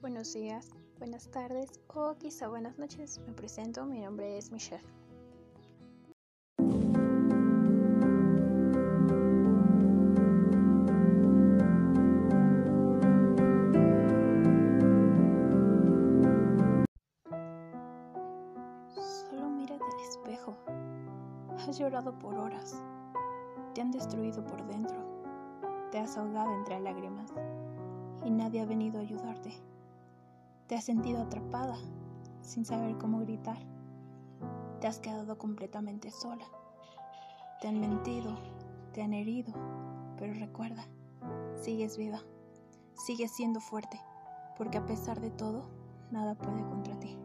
buenos días, buenas tardes o quizá buenas noches. Me presento, mi nombre es Michelle. Solo mírate al espejo. Has llorado por horas. Te han destruido por dentro. Te has ahogado entre lágrimas y nadie ha venido a ayudarte. Te has sentido atrapada sin saber cómo gritar. Te has quedado completamente sola. Te han mentido, te han herido, pero recuerda, sigues viva, sigues siendo fuerte, porque a pesar de todo, nada puede contra ti.